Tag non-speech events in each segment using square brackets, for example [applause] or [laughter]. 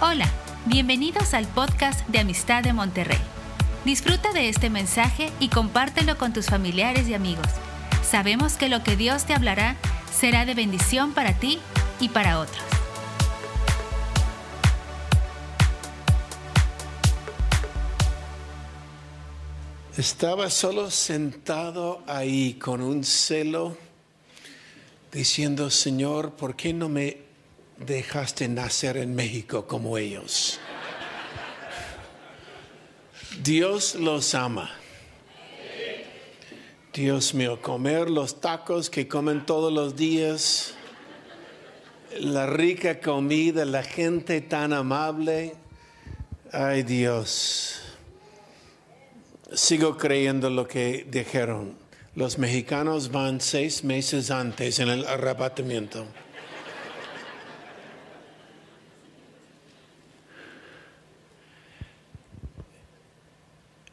Hola, bienvenidos al podcast de Amistad de Monterrey. Disfruta de este mensaje y compártelo con tus familiares y amigos. Sabemos que lo que Dios te hablará será de bendición para ti y para otros. Estaba solo sentado ahí con un celo, diciendo, Señor, ¿por qué no me dejaste nacer en México como ellos? Dios los ama. Dios mío, comer los tacos que comen todos los días, la rica comida, la gente tan amable. Ay Dios, sigo creyendo lo que dijeron. Los mexicanos van seis meses antes en el arrebatamiento.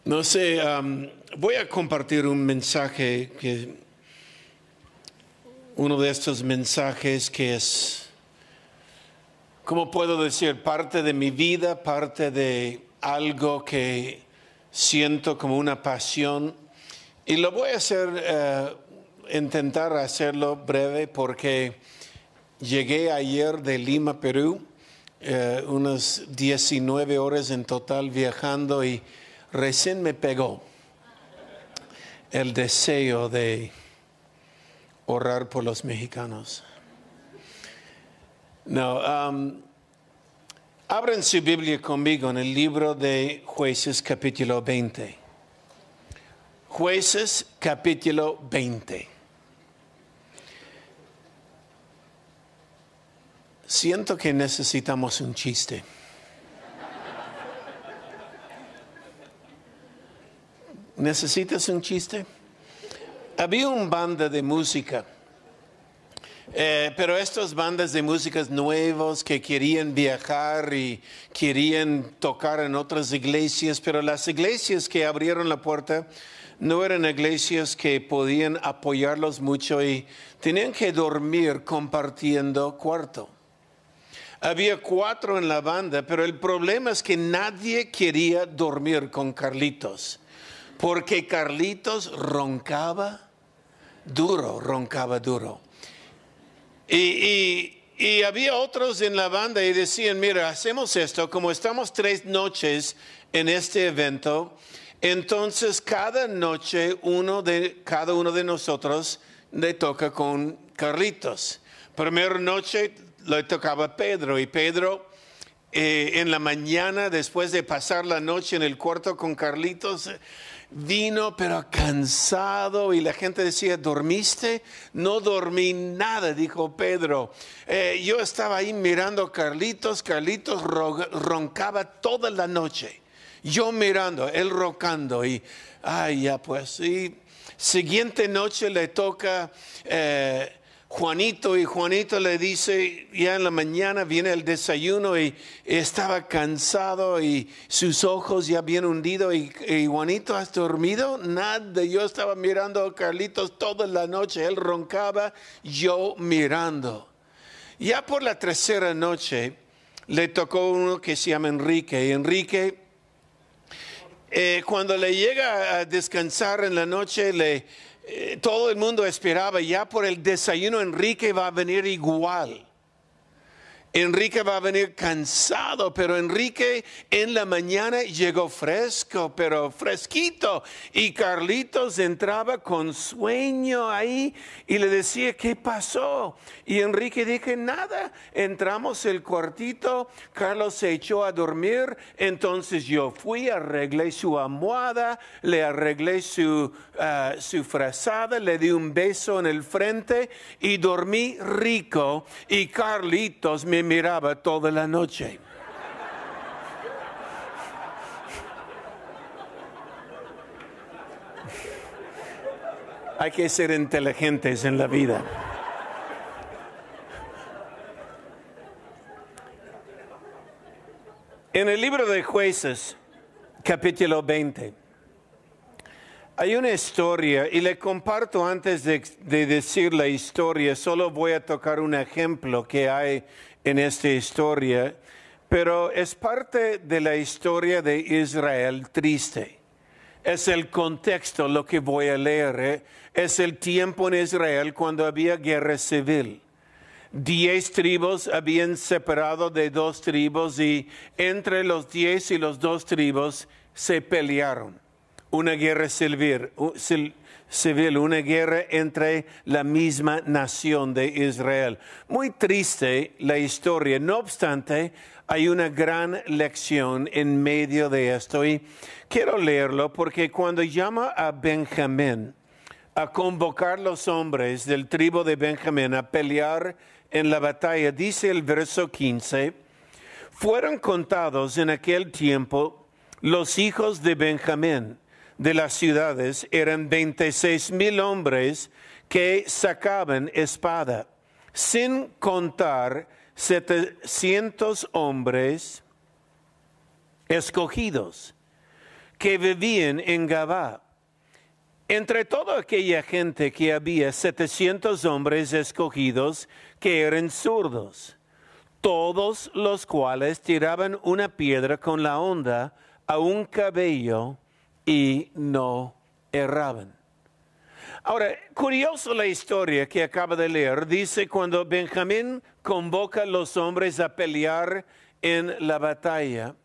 No sé, voy a compartir un mensaje que, uno de estos mensajes que es, ¿cómo puedo decir? Parte de mi vida, parte de algo que siento como una pasión. Y lo voy a hacer, eh, intentar hacerlo breve porque llegué ayer de Lima, Perú, eh, unas 19 horas en total viajando y recién me pegó el deseo de orar por los mexicanos. No, um, abren su Biblia conmigo en el libro de Jueces capítulo 20. Jueces capítulo 20. Siento que necesitamos un chiste. ¿Necesitas un chiste? Había un banda de música, eh, pero estas bandas de músicas nuevos que querían viajar y querían tocar en otras iglesias, pero las iglesias que abrieron la puerta no eran iglesias que podían apoyarlos mucho y tenían que dormir compartiendo cuarto. Había cuatro en la banda, pero el problema es que nadie quería dormir con Carlitos porque Carlitos roncaba duro, roncaba duro. Y, había otros en la banda y decían, mira, hacemos esto, como estamos tres noches en este evento, entonces cada noche uno de, cada uno de nosotros le toca con Carlitos. Primera noche le tocaba Pedro y Pedro eh, en la mañana, después de pasar la noche en el cuarto con Carlitos, vino pero cansado y la gente decía, ¿dormiste? No dormí nada, dijo Pedro. Eh, yo estaba ahí mirando a Carlitos, Carlitos roncaba toda la noche. Yo mirando, él rocando y, ay, ya pues, y siguiente noche le toca... Eh, Juanito y Juanito le dice, ya en la mañana viene el desayuno y estaba cansado y sus ojos ya bien hundidos y, Juanito, ¿has dormido? Nada, yo estaba mirando a Carlitos toda la noche, él roncaba, yo mirando. Ya por la tercera noche le tocó uno que se llama Enrique Enrique eh, cuando le llega a descansar en la noche le eh, todo el mundo esperaba, ya por el desayuno Enrique va a venir igual. Enrique va a venir cansado, pero Enrique en la mañana llegó fresco, pero fresquito. Y Carlitos entraba con sueño ahí y le decía, ¿qué pasó? Y Enrique dije, nada, entramos el cuartito, Carlos se echó a dormir, entonces yo fui, arreglé su almohada, le arreglé su, ah, su frazada, le di un beso en el frente y dormí rico. Y Carlitos me miraba toda la noche. Hay que ser inteligentes en la vida. En el libro de jueces, capítulo 20, hay una historia y le comparto antes de, de, decir la historia, solo voy a tocar un ejemplo que hay en esta historia, pero es parte de la historia de Israel triste. Es el contexto lo que voy a leer. ¿eh? Es el tiempo en Israel cuando había guerra civil. Diez tribus habían separado de dos tribus y entre los diez y los dos tribus se pelearon. Una guerra civil, civil, una guerra entre la misma nación de Israel. Muy triste la historia. No obstante, hay una gran lección en medio de esto y quiero leerlo porque cuando llama a Benjamín a convocar los hombres del tribu de Benjamín a pelear en la batalla, dice el verso 15, fueron contados en aquel tiempo los hijos de Benjamín de las ciudades eran 26 mil hombres que sacaban espada, sin contar 700 hombres escogidos que vivían en Gabá. Entre toda aquella gente que había 700 hombres escogidos que eran zurdos, todos los cuales tiraban una piedra con la onda a un cabello y no erraban. Ahora, curioso la historia que acaba de leer. Dice cuando Benjamín convoca a los hombres a pelear en la batalla,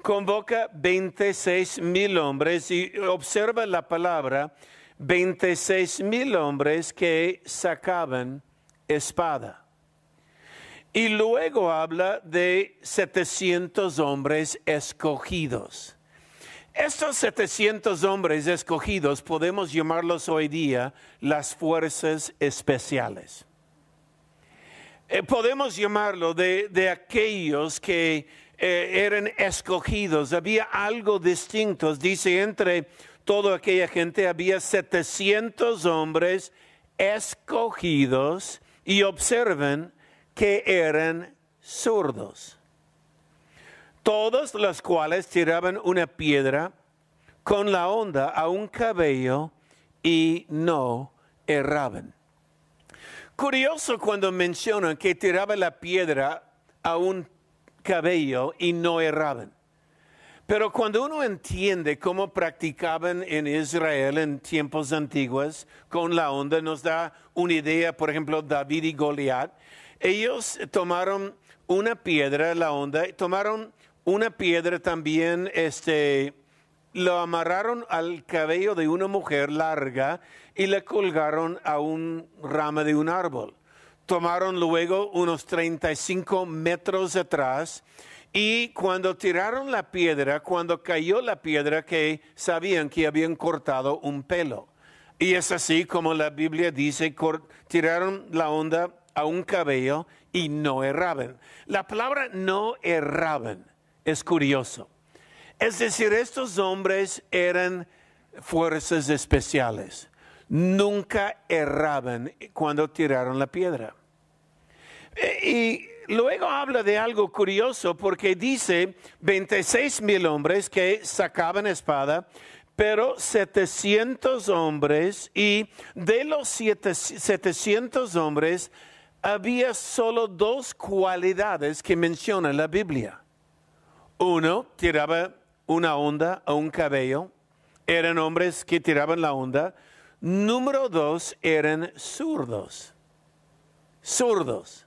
convoca 26 mil hombres y observa la palabra 26 mil hombres que sacaban espada. Y luego habla de 700 hombres escogidos. Estos 700 hombres escogidos podemos llamarlos hoy día las fuerzas especiales. Eh, podemos llamarlo de, aquellos que eh, eran escogidos. Había algo distinto. Dice, entre toda aquella gente había 700 hombres escogidos y observen que eran zurdos todos los cuales tiraban una piedra con la onda a un cabello y no erraban. Curioso cuando mencionan que tiraba la piedra a un cabello y no erraban. Pero cuando uno entiende cómo practicaban en Israel en tiempos antiguos con la onda, nos da una idea, por ejemplo, David y Goliat. Ellos tomaron una piedra, la onda, tomaron una piedra también, este, lo amarraron al cabello de una mujer larga y le colgaron a un rama de un árbol. Tomaron luego unos 35 metros atrás y cuando tiraron la piedra, cuando cayó la piedra, que sabían que habían cortado un pelo. Y es así como la Biblia dice, tiraron la onda a un cabello y no erraban. La palabra no erraban es curioso. Es decir, estos hombres eran fuerzas especiales. Nunca erraban cuando tiraron la piedra. Y luego habla de algo curioso porque dice 26 mil hombres que sacaban espada, pero 700 hombres y de los 700 hombres había solo dos cualidades que menciona la Biblia. Uno tiraba una onda a un cabello, eran hombres que tiraban la onda. Número dos, eran zurdos. Zurdos.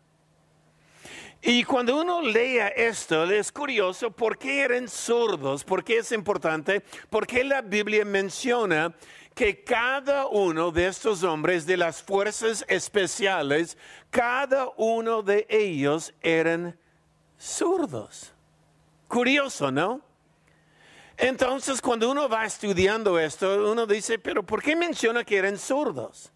Y cuando uno lea esto, es curioso por qué eran zurdos, por qué es importante, porque la Biblia menciona que cada uno de estos hombres de las fuerzas especiales, cada uno de ellos eran zurdos. Curioso, ¿no? Entonces, cuando uno va estudiando esto, uno dice, pero ¿por qué menciona que eran zurdos?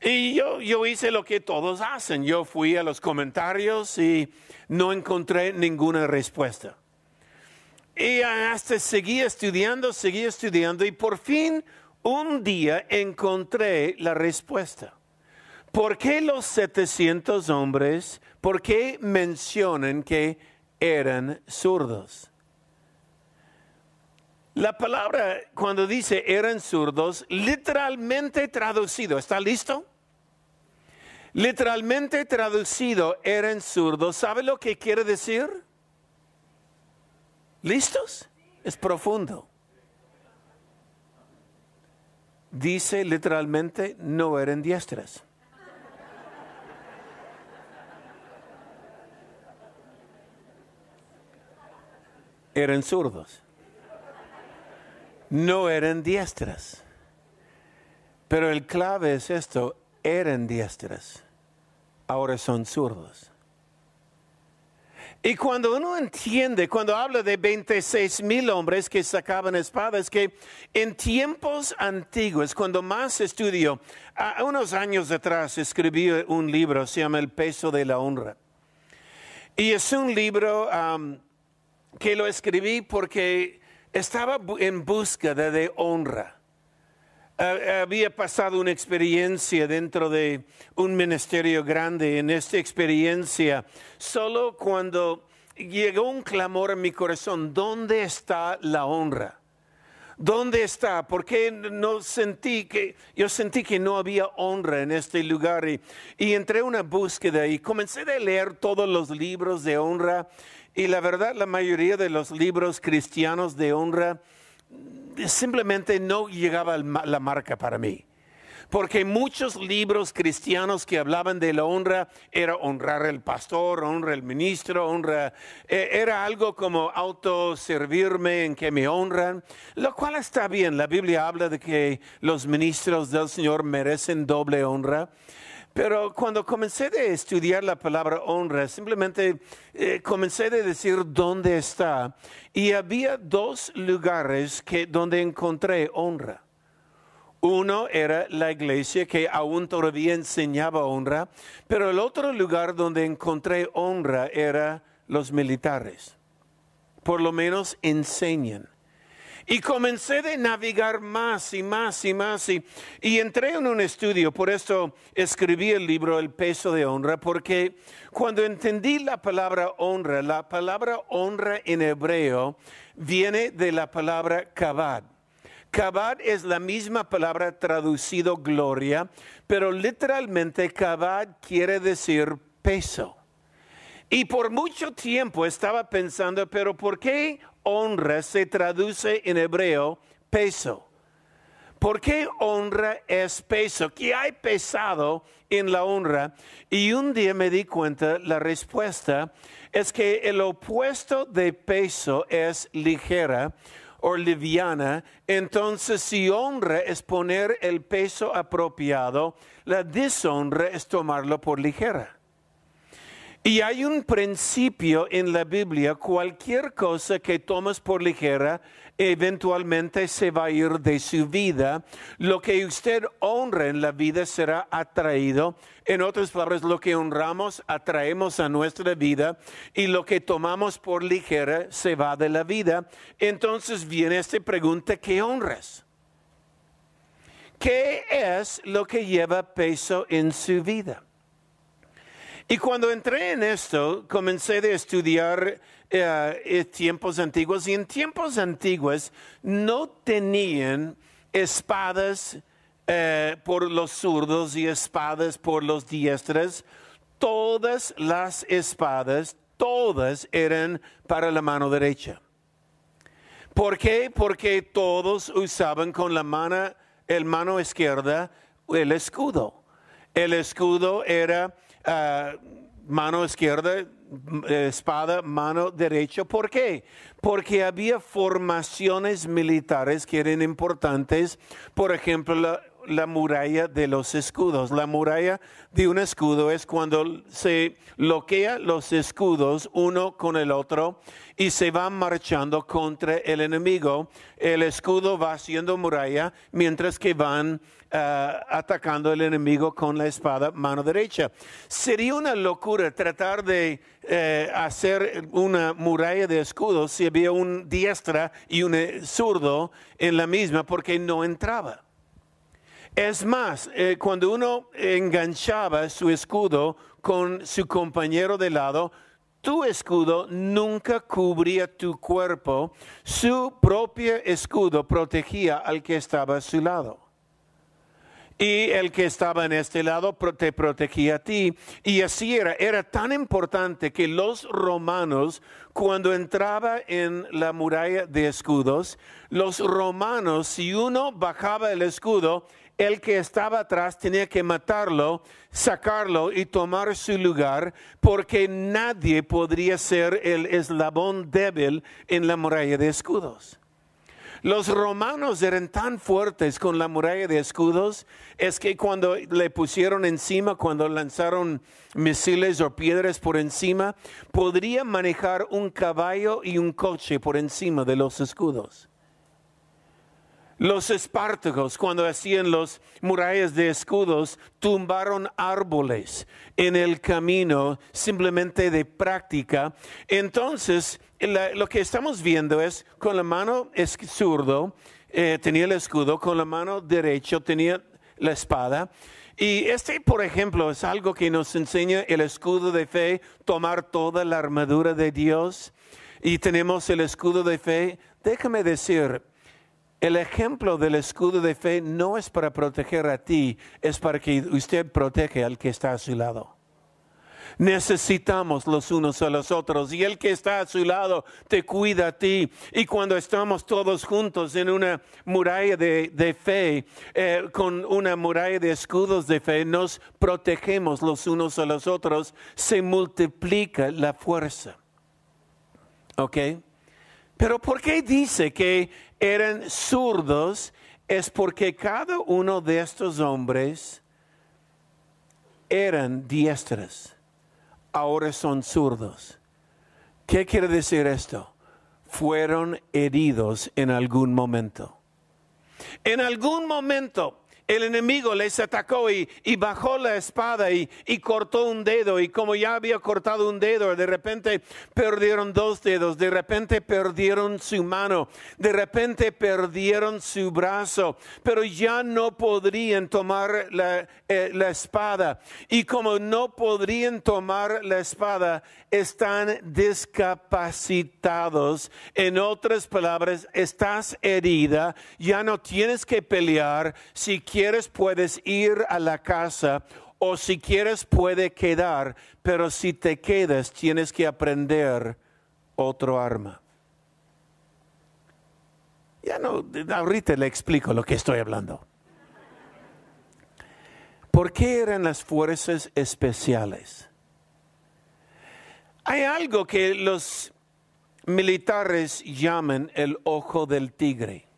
Y yo, yo hice lo que todos hacen. Yo fui a los comentarios y no encontré ninguna respuesta. Y hasta seguí estudiando, seguí estudiando y por fin un día encontré la respuesta. ¿Por qué los 700 hombres, por qué mencionan que eran zurdos. La palabra cuando dice eran zurdos, literalmente traducido, ¿está listo? Literalmente traducido, eran zurdos. ¿Sabe lo que quiere decir? ¿Listos? Es profundo. Dice literalmente, no eran diestras. Eran zurdos. No eran diestras. Pero el clave es esto, eran diestras, ahora son zurdos. Y cuando uno entiende, cuando habla de 26 mil hombres que sacaban espadas, que en tiempos antiguos, cuando más estudio, a unos años atrás escribí un libro, se llama El peso de la honra. Y es un libro que lo escribí porque estaba en búsqueda de honra había pasado una experiencia dentro de un ministerio grande. En esta experiencia, solo cuando llegó un clamor en mi corazón, ¿dónde está la honra? ¿Dónde está? Porque no sentí que, yo sentí que no había honra en este lugar y, y entré en una búsqueda y comencé a leer todos los libros de honra y la verdad la mayoría de los libros cristianos de honra simplemente no llegaba la marca para mí. Porque muchos libros cristianos que hablaban de la honra era honrar al pastor, honrar al ministro, honra, e, era algo como autoservirme en que me honran, lo cual está bien. La Biblia habla de que los ministros del Señor merecen doble honra. Pero cuando comencé a estudiar la palabra honra, simplemente eh, comencé a decir dónde está. Y había dos lugares que, donde encontré honra. Uno era la iglesia que aún todavía enseñaba honra, pero el otro lugar donde encontré honra era los militares. Por lo menos enseñan. Y comencé a navegar más y más y más y, entré en un estudio, por eso escribí el libro El peso de honra, porque cuando entendí la palabra honra, la palabra honra en hebreo viene de la palabra kabad. Kabad es la misma palabra traducido gloria, pero literalmente kabad quiere decir peso. Y por mucho tiempo estaba pensando, pero ¿por qué honra se traduce en hebreo peso. ¿Por qué honra es peso? ¿Qué hay pesado en la honra? Y un día me di cuenta, la respuesta es que el opuesto de peso es ligera o liviana. Entonces, si honra es poner el peso apropiado, la deshonra es tomarlo por ligera. Y hay un principio en la Biblia, cualquier cosa que tomas por ligera, eventualmente se va a ir de su vida. Lo que usted honra en la vida será atraído. En otras palabras, lo que honramos atraemos a nuestra vida y lo que tomamos por ligera se va de la vida. Entonces viene esta pregunta, ¿qué honras? ¿Qué es lo que lleva peso en su vida? Y cuando entré en esto, comencé a estudiar eh, eh, tiempos antiguos y en tiempos antiguos no tenían espadas eh, por los zurdos y espadas por los diestros. Todas las espadas, todas eran para la mano derecha. ¿Por qué? Porque todos usaban con la mano, el mano izquierda el escudo. El escudo era Ah, mano izquierda, eh, espada, mano derecha. ¿Por qué? Porque había formaciones militares que eran importantes. Por ejemplo, la, la muralla de los escudos. La muralla de un escudo es cuando se bloquea los escudos uno con el otro y se van marchando contra el enemigo. El escudo va haciendo muralla mientras que van eh, atacando al enemigo con la espada mano derecha. Sería una locura tratar de eh, hacer una muralla de escudos si había un diestra y un zurdo en la misma porque no entraba. Es más, eh, cuando uno enganchaba su escudo con su compañero de lado, tu escudo nunca cubría tu cuerpo, su propio escudo protegía al que estaba a su lado. y el que estaba en este lado te protegía a ti. Y así era, era tan importante que los romanos, cuando entraba en la muralla de escudos, los romanos, si uno bajaba el escudo, el que estaba atrás tenía que matarlo, sacarlo y tomar su lugar, porque nadie podría ser el eslabón débil en la muralla de escudos. Los romanos eran tan fuertes con la muralla de escudos, es que cuando le pusieron encima, cuando lanzaron misiles o piedras por encima, podría manejar un caballo y un coche por encima de los escudos. Los espartacos, cuando hacían los murallas de escudos, tumbaron árboles en el camino simplemente de práctica. Entonces, lo que estamos viendo es con la mano zurdo, eh, tenía el escudo, con la mano derecha tenía la espada. Y este, por ejemplo, es algo que nos enseña el escudo de fe, tomar toda la armadura de Dios. Y tenemos el escudo de fe. Déjame decir, el ejemplo del escudo de fe no es para proteger a ti, es para que usted proteja al que está a su lado. Necesitamos los unos a los otros y el que está a su lado te cuida a ti. Y cuando estamos todos juntos en una muralla de, fe, eh, con una muralla de escudos de fe, nos protegemos los unos a los otros, se multiplica la fuerza. ¿Ok? Pero ¿por qué dice que eran zurdos? Es porque cada uno de estos hombres eran diestras, ahora son zurdos. ¿Qué quiere decir esto? Fueron heridos en algún momento. En algún momento el enemigo les atacó y, bajó la espada y, cortó un dedo y como ya había cortado un dedo, de repente perdieron dos dedos, de repente perdieron su mano, de repente perdieron su brazo, pero ya no podrían tomar la, eh, la espada. Y como no podrían tomar la espada, están discapacitados. En otras palabras, estás herida, ya no tienes que pelear. Si puedes ir a la casa o si quieres, puede quedar, pero si te quedas, tienes que aprender otro arma. Ya no, ahorita le explico lo que estoy hablando. ¿Por qué eran las fuerzas especiales? Hay algo que los militares llaman el ojo del tigre.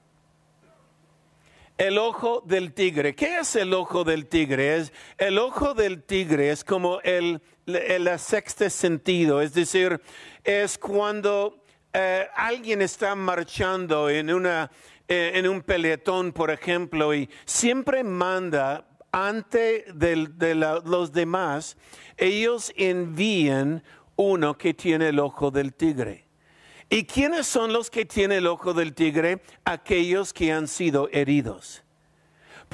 El ojo del tigre. ¿Qué es el ojo del tigre? Es, el ojo del tigre es como el, el, sexto sentido, es decir, es cuando eh, alguien está marchando en, una, eh, en un peletón, por ejemplo, y siempre manda ante de los demás, ellos envían uno que tiene el ojo del tigre. ¿Y quiénes son los que tienen el ojo del tigre? Aquellos que han sido heridos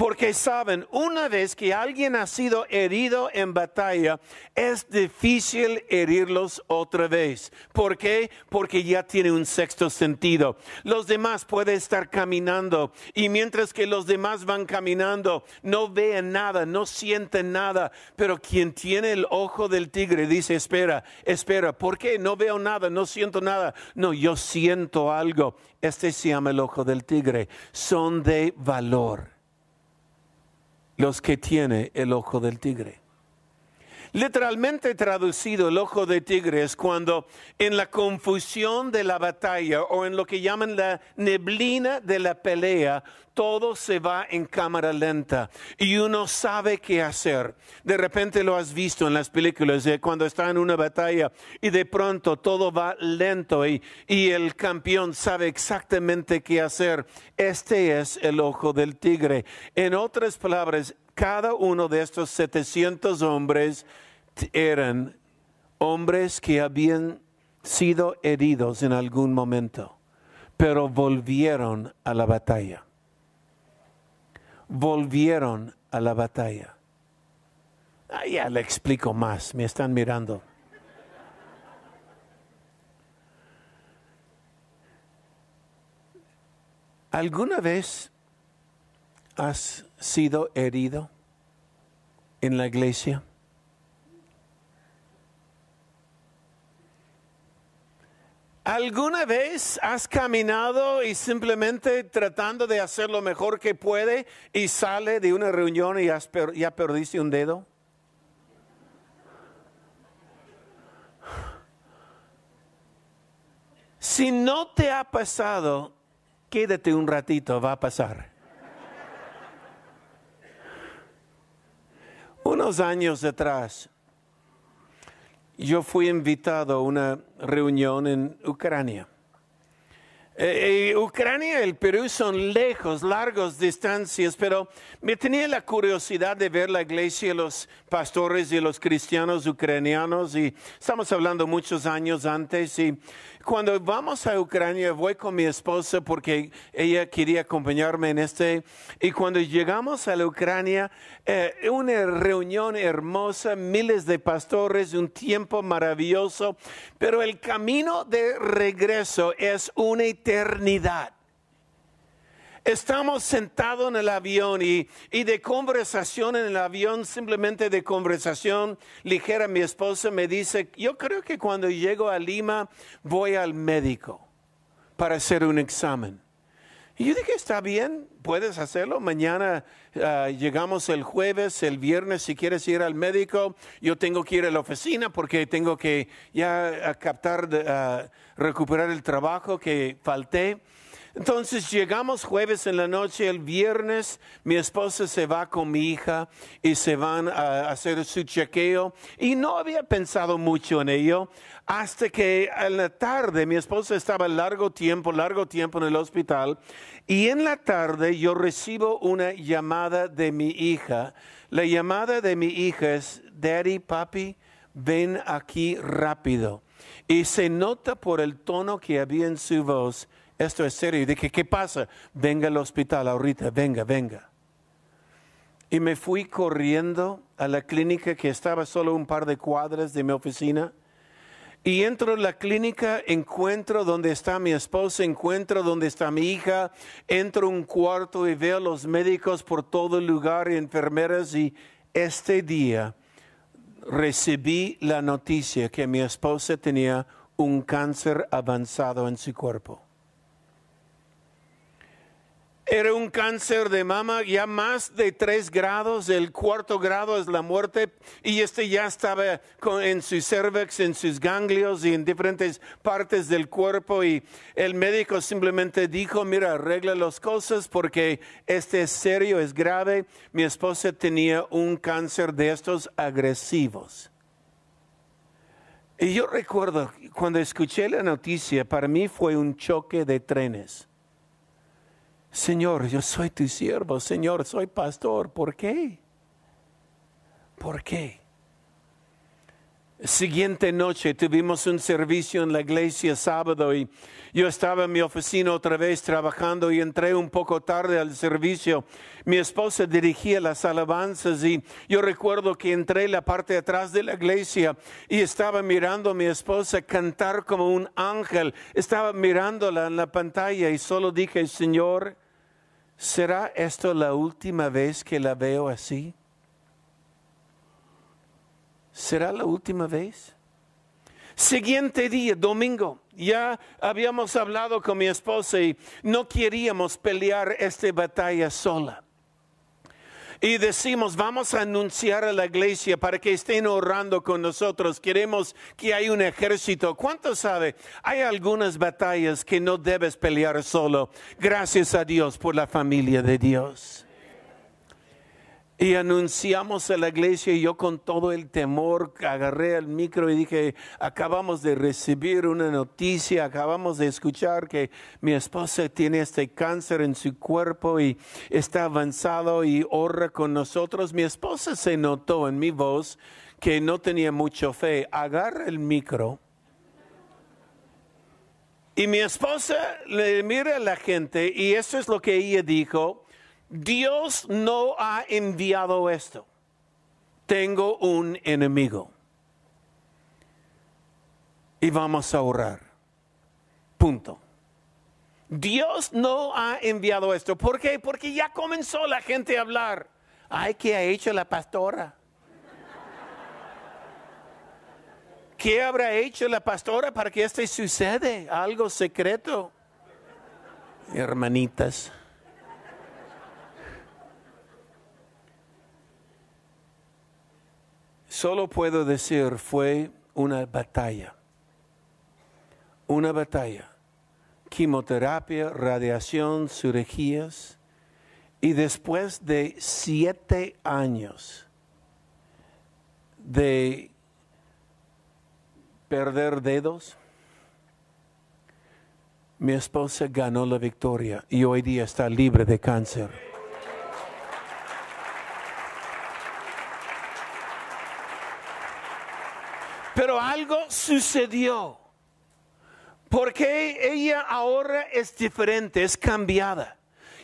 porque saben, una vez que alguien ha sido herido en batalla, es difícil herirlos otra vez. ¿Por qué? Porque ya tiene un sexto sentido. Los demás pueden estar caminando y mientras que los demás van caminando, no ven nada, no sienten nada, pero quien tiene el ojo del tigre dice, espera, espera, ¿por qué? No veo nada, no siento nada. No, yo siento algo. Este se llama el ojo del tigre. Son de valor los que tiene el ojo del tigre. Literalmente traducido, el ojo de tigre es cuando en la confusión de la batalla o en lo que llaman la neblina de la pelea, todo se va en cámara lenta y uno sabe qué hacer. De repente lo has visto en las películas de cuando está en una batalla y de pronto todo va lento y, y el campeón sabe exactamente qué hacer. Este es el ojo del tigre. En otras palabras, cada uno de estos 700 hombres eran hombres que habían sido heridos en algún momento, pero volvieron a la batalla. Volvieron a la batalla. Ah, ya le explico más, me están mirando. ¿Alguna vez has sido herido en la iglesia? ¿Alguna vez has caminado y simplemente tratando de hacer lo mejor que puede y sale de una reunión y has ya perdiste un dedo? Si no te ha pasado, quédate un ratito, va a pasar. Unos años atrás, yo fui invitado a una reunión en Ucrania. Eh, eh, Ucrania y el Perú son lejos, largos distancias, pero me tenía la curiosidad de ver la iglesia, los pastores y los cristianos ucranianos, y estamos hablando muchos años antes, y cuando vamos a Ucrania, voy con mi esposa porque ella quería acompañarme en este. Y cuando llegamos a la Ucrania, eh, una reunión hermosa, miles de pastores, un tiempo maravilloso, pero el camino de regreso es una eternidad. Estamos sentados en el avión y, de conversación en el avión, simplemente de conversación ligera, mi esposa me dice, yo creo que cuando llego a Lima voy al médico para hacer un examen. Y yo dije, está bien, puedes hacerlo. Mañana ah, llegamos el jueves, el viernes, si quieres ir al médico, yo tengo que ir a la oficina porque tengo que ya captar, uh, recuperar el trabajo que falté. Entonces llegamos jueves en la noche, el viernes mi esposa se va con mi hija y se van a hacer su chequeo y no había pensado mucho en ello hasta que en la tarde mi esposa estaba largo tiempo, largo tiempo en el hospital y en la tarde yo recibo una llamada de mi hija. La llamada de mi hija es, Daddy, papi, ven aquí rápido. Y se nota por el tono que había en su voz esto es serio. Y dije, ¿qué pasa? Venga al hospital ahorita, venga, venga. Y me fui corriendo a la clínica que estaba solo un par de cuadras de mi oficina. Y entro en la clínica, encuentro donde está mi esposa, encuentro donde está mi hija, entro un cuarto y veo los médicos por todo el lugar y enfermeras. Y este día recibí la noticia que mi esposa tenía un cáncer avanzado en su cuerpo. Era un cáncer de mama ya más de tres grados, el cuarto grado es la muerte y este ya estaba en su cervix, en sus ganglios y en diferentes partes del cuerpo y el médico simplemente dijo, mira, arregla las cosas porque este es serio, es grave. Mi esposa tenía un cáncer de estos agresivos. Y yo recuerdo cuando escuché la noticia, para mí fue un choque de trenes Señor, yo soy tu siervo, Señor, soy pastor. ¿Por qué? ¿Por qué? Siguiente noche tuvimos un servicio en la iglesia sábado y yo estaba en mi oficina otra vez trabajando y entré un poco tarde al servicio. Mi esposa dirigía las alabanzas y yo recuerdo que entré en la parte de atrás de la iglesia y estaba mirando a mi esposa cantar como un ángel. Estaba mirándola en la pantalla y solo dije, Señor, ¿será esto la última vez que la veo así? ¿Será la última vez? Siguiente día, domingo, ya habíamos hablado con mi esposa y no queríamos pelear esta batalla sola y decimos, vamos a anunciar a la iglesia para que estén orando con nosotros. Queremos que haya un ejército. ¿Cuánto sabe? Hay algunas batallas que no debes pelear solo. Gracias a Dios por la familia de Dios. Y anunciamos a la iglesia y yo con todo el temor agarré el micro y dije, acabamos de recibir una noticia, acabamos de escuchar que mi esposa tiene este cáncer en su cuerpo y está avanzado y ora con nosotros. Mi esposa se notó en mi voz que no tenía mucha fe. Agarra el micro. Y mi esposa le mira a la gente y eso es lo que ella dijo Dios no ha enviado esto. Tengo un enemigo. Y vamos a orar. Punto. Dios no ha enviado esto. ¿Por qué? Porque ya comenzó la gente a hablar. Ay, ¿qué ha hecho la pastora? ¿Qué habrá hecho la pastora para que esto suceda? Algo secreto. Hermanitas. Solo puedo decir, fue una batalla. Una batalla. Quimioterapia, radiación, cirugías. Y después de siete años de perder dedos, mi esposa ganó la victoria y hoy día está libre de cáncer. Pero algo sucedió. Porque ella ahora es diferente, es cambiada.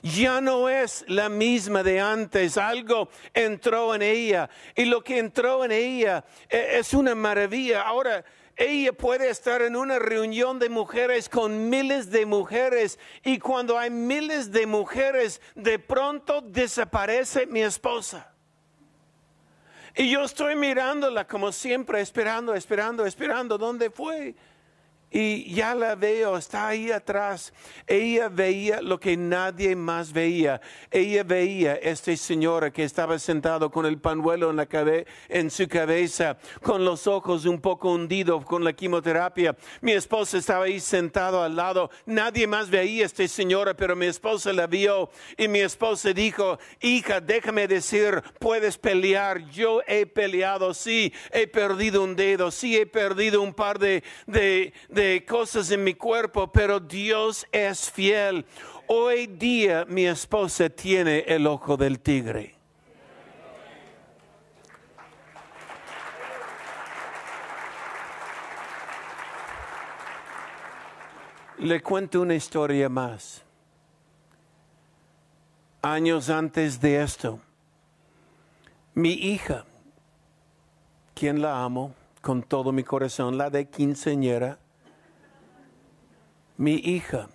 Ya no es la misma de antes. Algo entró en ella. Y lo que entró en ella eh, es una maravilla. Ahora, ella puede estar en una reunión de mujeres con miles de mujeres y cuando hay miles de mujeres, de pronto desaparece mi esposa. Y yo estoy mirándola como siempre, esperando, esperando, esperando. ¿Dónde fue? Y ya la veo, está ahí atrás. Ella veía lo que nadie más veía. Ella veía a este señor que estaba sentado con el panuelo en, la en su cabeza, con los ojos un poco hundidos con la quimioterapia. Mi esposa estaba ahí sentado al lado. Nadie más veía a esta señora, pero mi esposa la vio. Y mi esposa dijo, hija, déjame decir, puedes pelear. Yo he peleado, sí, he perdido un dedo, sí, he perdido un par de, de de cosas en mi cuerpo, pero Dios es fiel. Hoy día mi esposa tiene el ojo del tigre. Le cuento una historia más. Años antes de esto, mi hija, quien la amo con todo mi corazón, la de quinceñera, mi hija,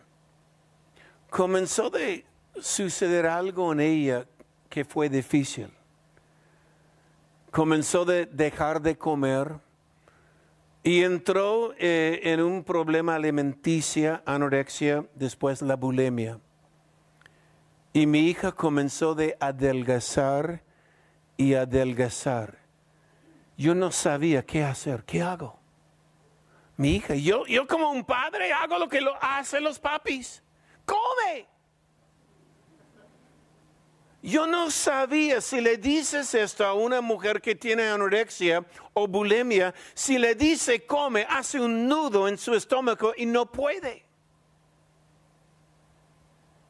comenzó de suceder algo en ella que fue difícil. Comenzó de dejar de comer y entró eh, en un problema alimenticia, anorexia, después la bulimia. Y mi hija comenzó de adelgazar y adelgazar. Yo no sabía qué hacer, qué hago mi hija. Yo, yo como un padre hago lo que lo hacen los papis. Come. Yo no sabía si le dices esto a una mujer que tiene anorexia o bulimia, si le dice come, hace un nudo en su estómago y no puede.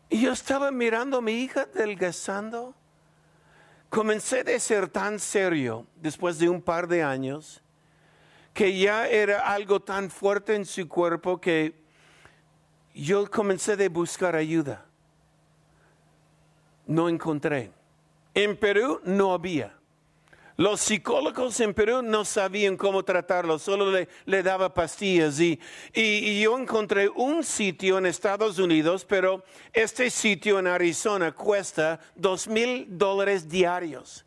Y yo estaba mirando a mi hija adelgazando. Comencé de ser tan serio después de un par de años que ya era algo tan fuerte en su cuerpo que yo comencé a buscar ayuda. No encontré. En Perú no había. Los psicólogos en Perú no sabían cómo tratarlo, solo le, le daba pastillas. Y, y, yo encontré un sitio en Estados Unidos, pero este sitio en Arizona cuesta dos mil dólares diarios.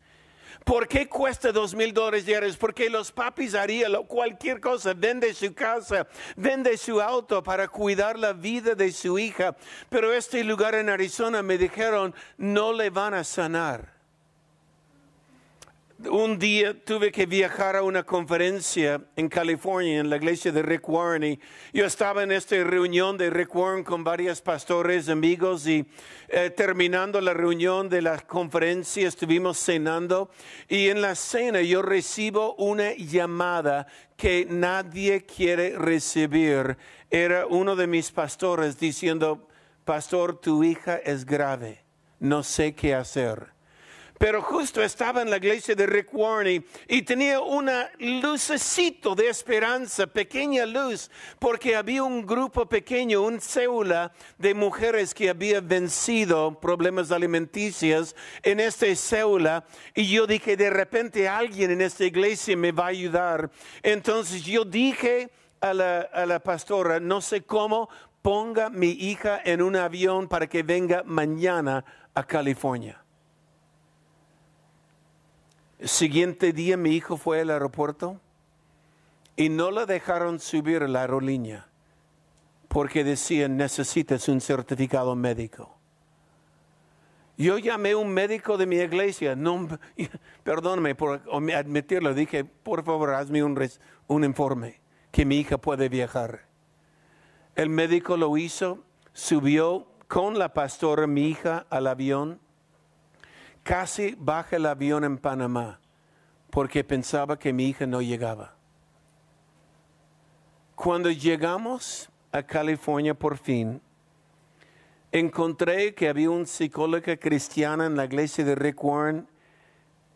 ¿Por qué cuesta dos mil dólares diarios? Porque los papis harían cualquier cosa, vende su casa, vende su auto para cuidar la vida de su hija. Pero este lugar en Arizona me dijeron, no le van a sanar un día tuve que viajar a una conferencia en California, en la iglesia de Rick Warren, y yo estaba en esta reunión de Rick Warren con varios pastores, amigos, y eh, terminando la reunión de la conferencia estuvimos cenando, y en la cena yo recibo una llamada que nadie quiere recibir. Era uno de mis pastores diciendo, pastor, tu hija es grave, no sé qué hacer. Pero justo estaba en la iglesia de Rick Warren y, tenía una lucecito de esperanza, pequeña luz, porque había un grupo pequeño, un célula de mujeres que había vencido problemas alimenticios en esta célula. Y yo dije, de repente alguien en esta iglesia me va a ayudar. Entonces yo dije a la, a la pastora, no sé cómo, ponga mi hija en un avión para que venga mañana a California. Siguiente día mi hijo fue al aeropuerto y no la dejaron subir a la aerolínea porque decían necesitas un certificado médico. Yo llamé a un médico de mi iglesia, no, [laughs] perdóname por admitirlo, dije, por favor, hazme un, un informe que mi hija puede viajar. El médico lo hizo, subió con la pastora mi hija al avión, casi baja el avión en Panamá, porque pensaba que mi hija no llegaba. Cuando llegamos a California por fin, encontré que había un psicóloga cristiana en la iglesia de Rick Warren.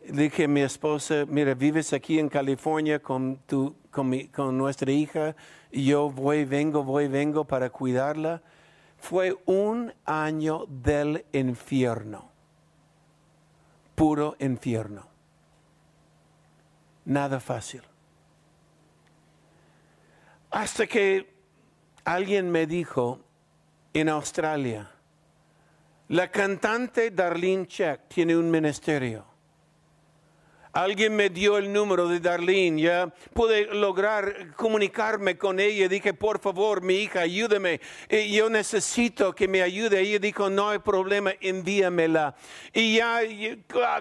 Dije a mi esposa, mira, vives aquí en California con, tu, con, nuestra hija, yo voy, vengo, voy, vengo para cuidarla. Fue un año del infierno, puro infierno. Nada fácil. Hasta que alguien me dijo, en Australia. La cantante Darlene Check tiene un ministerio. Alguien me dio el número de Darlene, ya pude lograr comunicarme con ella. Dije, por favor, mi hija, ayúdame. Yo necesito que me ayude. Ella dijo, no hay problema, envíamela. Y ya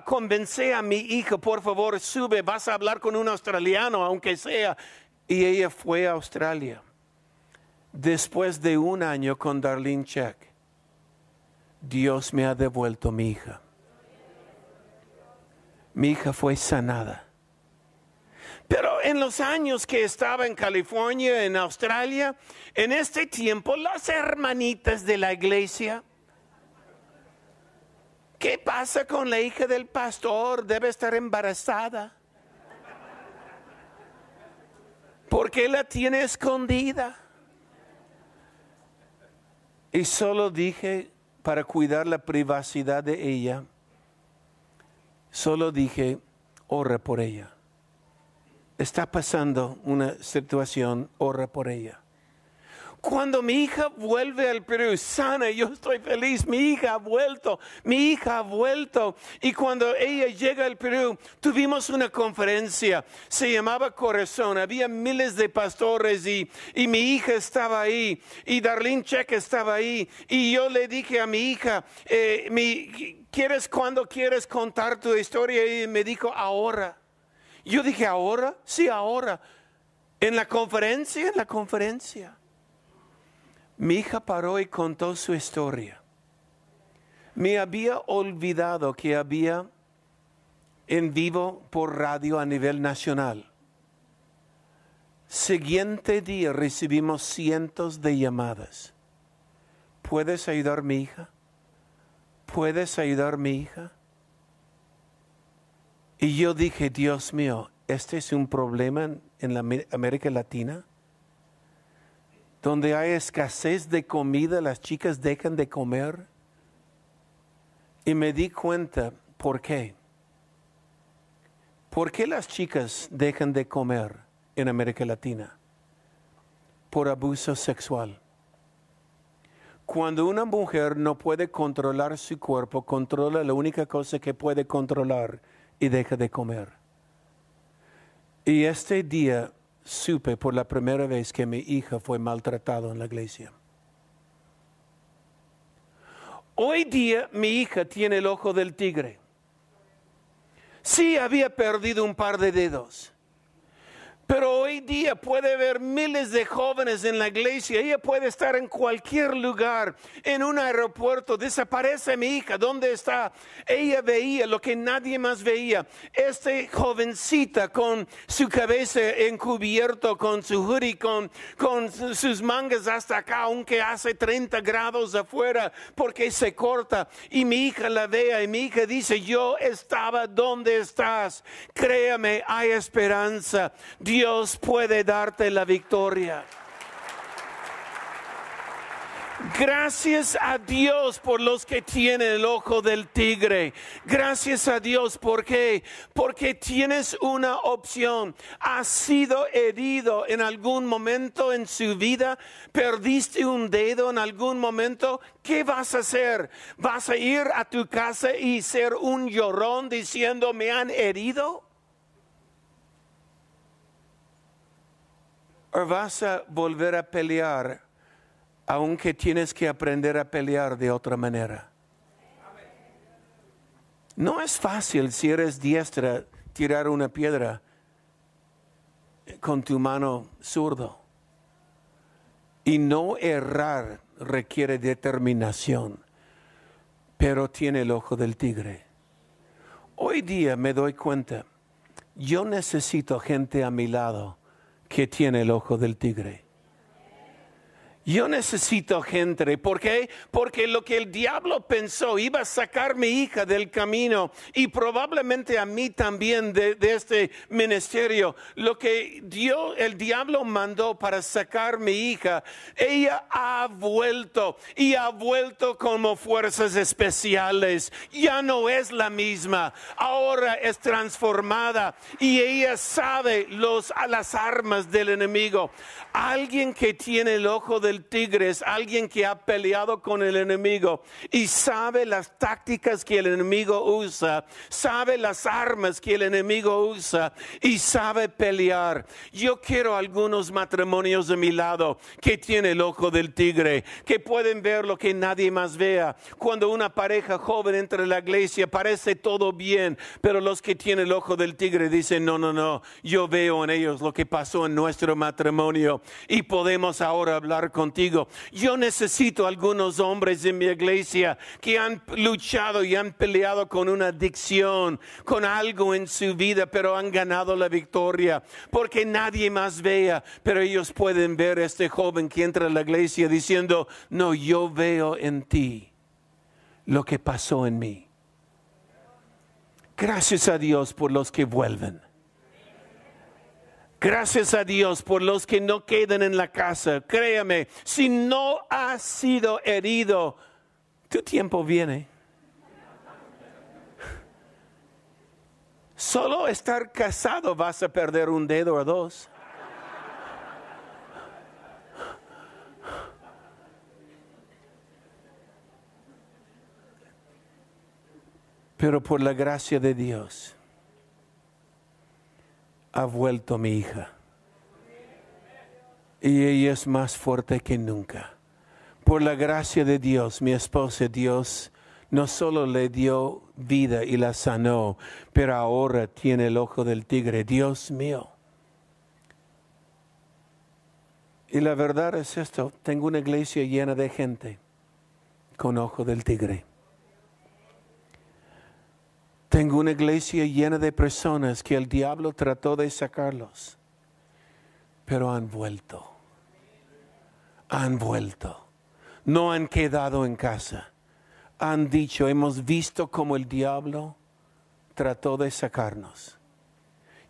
convencé a mi hija, por favor, sube, vas a hablar con un australiano, aunque sea. Y ella fue a Australia después de un año con Darlene Check, Dios me ha devuelto mi hija. Mi hija fue sanada. Pero en los años que estaba en California, en Australia, en este tiempo, las hermanitas de la iglesia, ¿qué pasa con la hija del pastor? Debe estar embarazada. ¿Por qué la tiene escondida? Y solo dije, para cuidar la privacidad de ella, solo dije, ora por ella. Está pasando una situación, ora por ella. Cuando mi hija vuelve al Perú sana, yo estoy feliz, mi hija ha vuelto, mi hija ha vuelto. Y cuando ella llega al Perú, tuvimos una conferencia, se llamaba Corazón, había miles de pastores y, y mi hija estaba ahí, y Darlene Check estaba ahí. Y yo le dije a mi hija, eh, mi, ¿quieres cuando quieres contar tu historia? Y me dijo, ahora. Yo dije, ¿ahora? Sí, ahora. En la conferencia, en la conferencia. Mi hija paró y contó su historia. Me había olvidado que había en vivo por radio a nivel nacional. Siguiente día recibimos cientos de llamadas. ¿Puedes ayudar mi hija? ¿Puedes ayudar a mi hija? Y yo dije, Dios mío, este es un problema en la América Latina donde hay escasez de comida, las chicas dejan de comer. Y me di cuenta por qué. ¿Por qué las chicas dejan de comer en América Latina? Por abuso sexual. Cuando una mujer no puede controlar su cuerpo, controla la única cosa que puede controlar y deja de comer. Y este día supe por la primera vez que mi hija fue maltratada en la iglesia. Hoy día mi hija tiene el ojo del tigre. Sí había perdido un par de dedos. Pero hoy día puede haber miles de jóvenes en la iglesia. Ella puede estar en cualquier lugar, en un aeropuerto. Desaparece mi hija. ¿Dónde está? Ella veía lo que nadie más veía. Esta jovencita con su cabeza encubierto, con su hoodie, con, con sus mangas hasta acá, aunque hace 30 grados afuera, porque se corta. Y mi hija la vea y mi hija dice, yo estaba donde estás. Créame, hay esperanza. Dios puede darte la victoria. Gracias a Dios por los que tienen el ojo del tigre. Gracias a Dios porque porque tienes una opción. Has sido herido en algún momento en su vida, perdiste un dedo en algún momento, ¿qué vas a hacer? ¿Vas a ir a tu casa y ser un llorón diciendo me han herido? ¿O vas a volver a pelear? aunque tienes que aprender a pelear de otra manera. No es fácil si eres diestra tirar una piedra con tu mano zurdo. Y no errar requiere determinación, pero tiene el ojo del tigre. Hoy día me doy cuenta, yo necesito gente a mi lado que tiene el ojo del tigre. Yo necesito gente. ¿Por qué? Porque lo que el diablo pensó iba a sacar mi hija del camino y probablemente a mí también de, este ministerio. Lo que Dios, el diablo mandó para sacar mi hija, ella ha vuelto y ha vuelto como fuerzas especiales. Ya no es la misma. Ahora es transformada y ella sabe los, las armas del enemigo. Alguien que tiene el ojo de el tigre alguien que ha peleado con el enemigo y sabe las tácticas que el enemigo usa, sabe las armas que el enemigo usa y sabe pelear. Yo quiero algunos matrimonios de mi lado que tiene el ojo del tigre, que pueden ver lo que nadie más vea. Cuando una pareja joven entra en la iglesia parece todo bien, pero los que tienen el ojo del tigre dicen, no, no, no, yo veo en ellos lo que pasó en nuestro matrimonio y podemos ahora hablar con contigo. Yo necesito algunos hombres en mi iglesia que han luchado y han peleado con una adicción, con algo en su vida, pero han ganado la victoria, porque nadie más vea, pero ellos pueden ver a este joven que entra a la iglesia diciendo, no, yo veo en ti lo que pasó en mí. Gracias a Dios por los que vuelven. Gracias a Dios por los que no quedan en la casa. Créame, si no has sido herido, tu tiempo viene. Solo estar casado vas a perder un dedo o dos. Pero por la gracia de Dios ha vuelto mi hija. Y ella es más fuerte que nunca. Por la gracia de Dios, mi esposa, Dios no solo le dio vida y la sanó, pero ahora tiene el ojo del tigre. Dios mío. Y la verdad es esto, tengo una iglesia llena de gente con ojo del tigre. Tengo una iglesia llena de personas que el diablo trató de sacarlos, pero han vuelto. Han vuelto. No han quedado en casa. Han dicho, hemos visto cómo el diablo trató de sacarnos.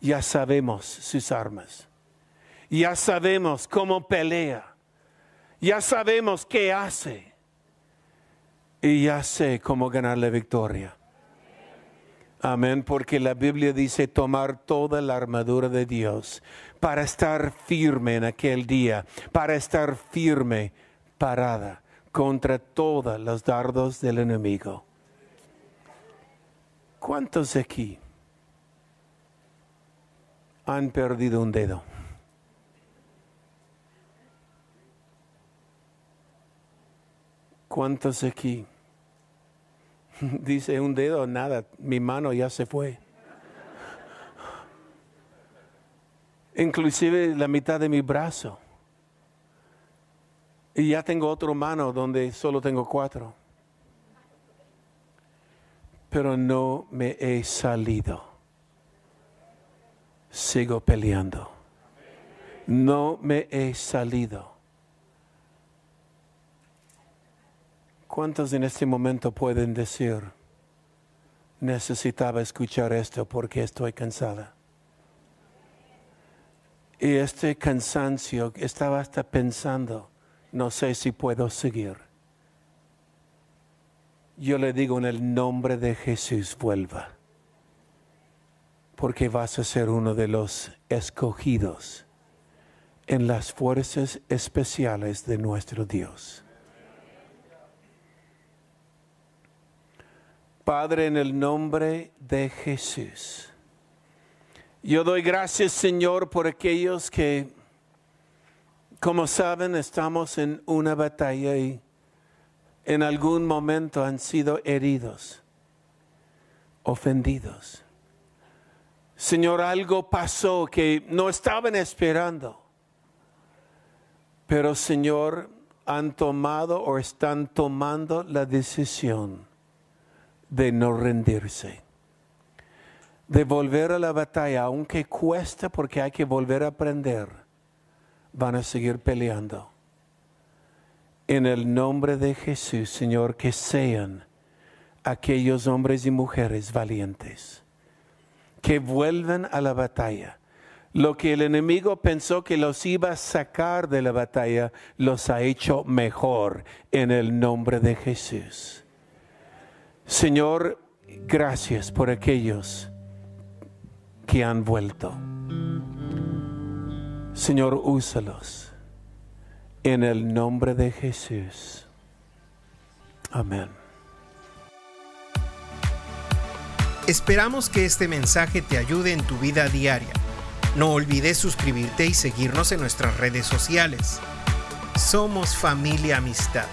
Ya sabemos sus armas. Ya sabemos cómo pelea. Ya sabemos qué hace. Y ya sé cómo ganar la victoria. Amén, porque la Biblia dice tomar toda la armadura de Dios para estar firme en aquel día, para estar firme, parada contra todos los dardos del enemigo. ¿Cuántos aquí han perdido un dedo? ¿Cuántos aquí? [laughs] Dice un dedo, nada, mi mano ya se fue. Inclusive la mitad de mi brazo. Y ya tengo otra mano donde solo tengo cuatro. Pero no me he salido. Sigo peleando. No me he salido. ¿Cuántos en este momento pueden decir, necesitaba escuchar esto porque estoy cansada? Y este cansancio estaba hasta pensando, no sé si puedo seguir. Yo le digo en el nombre de Jesús, vuelva, porque vas a ser uno de los escogidos en las fuerzas especiales de nuestro Dios. Padre, en el nombre de Jesús, yo doy gracias, Señor, por aquellos que, como saben, estamos en una batalla y en algún momento han sido heridos, ofendidos. Señor, algo pasó que no estaban esperando. Pero Señor, han tomado o están tomando la decisión de no rendirse, de volver a la batalla, aunque cuesta porque hay que volver a aprender, van a seguir peleando. En el nombre de Jesús, Señor, que sean aquellos hombres y mujeres valientes, que vuelvan a la batalla. Lo que el enemigo pensó que los iba a sacar de la batalla, los ha hecho mejor en el nombre de Jesús. Señor, gracias por aquellos que han vuelto. Señor, úsalos en el nombre de Jesús. Amén. Esperamos que este mensaje te ayude en tu vida diaria. No olvides suscribirte y seguirnos en nuestras redes sociales. Somos familia amistad.